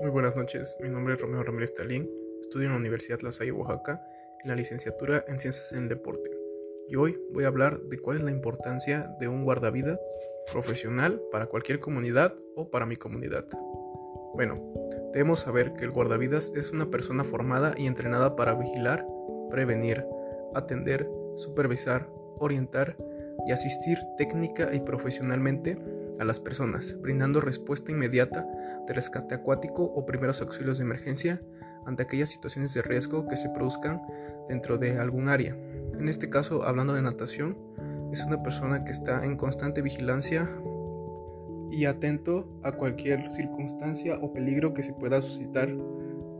Muy buenas noches, mi nombre es Romeo Ramírez Talín, estudio en la Universidad La Salle, Oaxaca, en la licenciatura en Ciencias en el Deporte. Y hoy voy a hablar de cuál es la importancia de un guardavida profesional para cualquier comunidad o para mi comunidad. Bueno, debemos saber que el guardavidas es una persona formada y entrenada para vigilar, prevenir, atender, supervisar, orientar y asistir técnica y profesionalmente a las personas, brindando respuesta inmediata de rescate acuático o primeros auxilios de emergencia ante aquellas situaciones de riesgo que se produzcan dentro de algún área. En este caso, hablando de natación, es una persona que está en constante vigilancia y atento a cualquier circunstancia o peligro que se pueda suscitar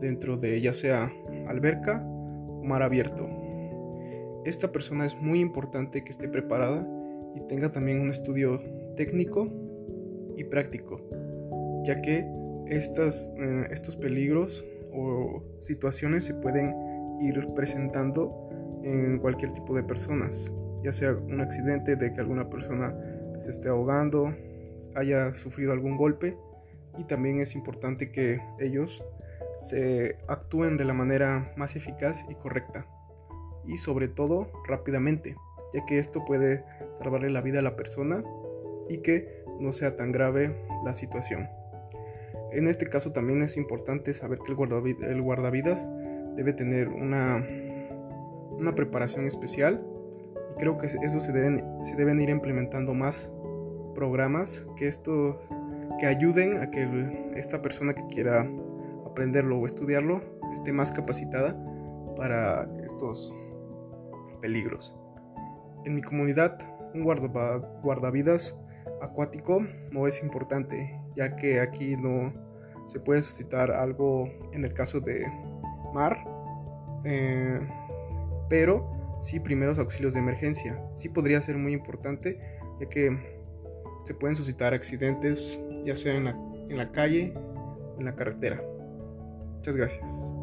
dentro de ya sea alberca o mar abierto. Esta persona es muy importante que esté preparada y tenga también un estudio técnico y práctico, ya que estas, eh, estos peligros o situaciones se pueden ir presentando en cualquier tipo de personas, ya sea un accidente de que alguna persona se esté ahogando, haya sufrido algún golpe y también es importante que ellos se actúen de la manera más eficaz y correcta y sobre todo rápidamente, ya que esto puede salvarle la vida a la persona y que no sea tan grave la situación. En este caso también es importante saber que el, guardavidas debe tener una, una preparación especial y creo que eso se deben, se deben ir implementando más programas que estos que ayuden a que esta persona que quiera aprenderlo o estudiarlo esté más capacitada para estos peligros. En mi comunidad, un guardavidas acuático no es importante, ya que aquí no se puede suscitar algo en el caso de mar, eh, pero sí primeros auxilios de emergencia. Sí podría ser muy importante, ya que se pueden suscitar accidentes, ya sea en la, en la calle o en la carretera. Muchas gracias.